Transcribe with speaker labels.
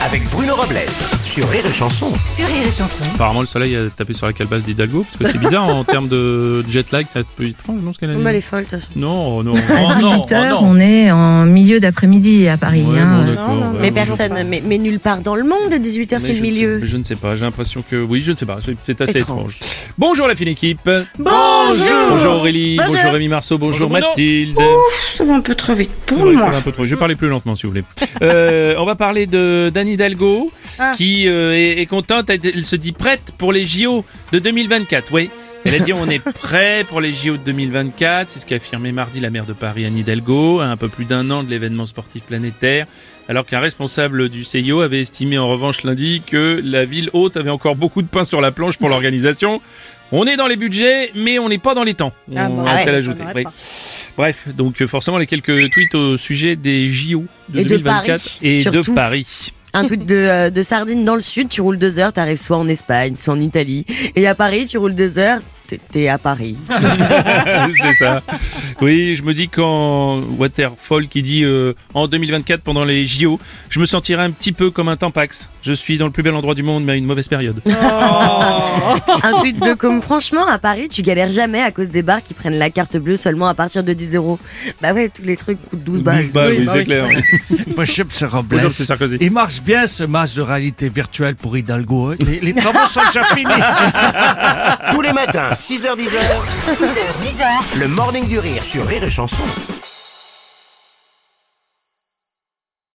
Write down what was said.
Speaker 1: avec Bruno Robles, sur Rire et Chanson.
Speaker 2: Sur Rire et Chanson.
Speaker 3: Apparemment, le soleil a tapé sur la calebasse d'Hidalgo, parce que c'est bizarre en termes de jet lag, c'est un peu étrange, non, ce qu'elle a dit
Speaker 2: Bah, elle est folle, de toute façon.
Speaker 3: Non, non,
Speaker 4: À
Speaker 3: oh, non,
Speaker 4: 18h,
Speaker 3: oh, non.
Speaker 4: on est en milieu d'après-midi à Paris.
Speaker 3: Ouais,
Speaker 4: hein.
Speaker 3: bon, d'accord, ouais,
Speaker 2: mais personne, mais, mais nulle part dans le monde, 18h,
Speaker 3: Mais
Speaker 2: c'est le
Speaker 3: sais-
Speaker 2: milieu.
Speaker 3: je ne sais pas, j'ai l'impression que oui, je ne sais pas, c'est- assez
Speaker 2: Étrange.
Speaker 3: étrange. Bonjour la fine équipe.
Speaker 2: Bonjour
Speaker 3: Bonjour Aurélie, bonjour,
Speaker 2: Bonjour.
Speaker 3: Rémi Marceau, bonjour. Mathilde.
Speaker 5: Ça va un peu trop vite pour
Speaker 3: Ouais, ça
Speaker 5: moi.
Speaker 3: va un peu trop. Je vais parler plus lentement si vous voulez. Euh, on va parler de d'Anne Hidalgo
Speaker 2: Ah.
Speaker 3: qui euh, est, est contente. Elle, elle se dit prête pour les JO de 2024. Oui. Elle a dit on est prêt pour les JO de 2024. C'est ce qu'a affirmé mardi la maire de Paris Anne Hidalgo à un peu plus d'un an de l'événement sportif planétaire. Alors qu'un responsable du CIO avait estimé en revanche lundi que la ville haute avait encore beaucoup de pain sur la planche pour l'organisation. On est dans les budgets, mais on n'est pas dans les temps. On
Speaker 2: Ah bon.
Speaker 3: va
Speaker 2: Ah ouais.
Speaker 3: ajouter. Oui. Bref, donc euh, forcément les quelques tweets au sujet des JO de
Speaker 2: Et de
Speaker 3: 2024
Speaker 2: Paris,
Speaker 3: et de. Paris.
Speaker 2: Un tweet de, euh, de sardines dans le sud, tu roules deux heures, t'arrives soit en Espagne, soit en Italie. Et à Paris, tu roules deux heures, t'es- à Paris.
Speaker 3: c'est ça. Oui, je me dis quand Waterfall qui dit euh, en 2024 pendant les JO, je me sentirai un petit peu comme un Tampax. Je suis dans le plus bel endroit du monde mais à une mauvaise période.
Speaker 2: Un tweet de comme, franchement, à Paris, tu galères jamais à cause des bars qui prennent la carte bleue seulement à partir de 10 euros. Bah ouais, tous les trucs coûtent 12 balles.
Speaker 3: 12 balles, oui,
Speaker 2: bah
Speaker 3: c'est clair.
Speaker 6: Bonjour, c'est Robles.
Speaker 3: Bonjour, c'est Sarkozy.
Speaker 6: Il marche bien ce masque de réalité virtuelle pour Hidalgo. hein. Les, les travaux sont déjà finis.
Speaker 1: Tous les matins, 6h10,
Speaker 2: 6h, 10h.
Speaker 1: le Morning du Rire sur Rire et Chanson.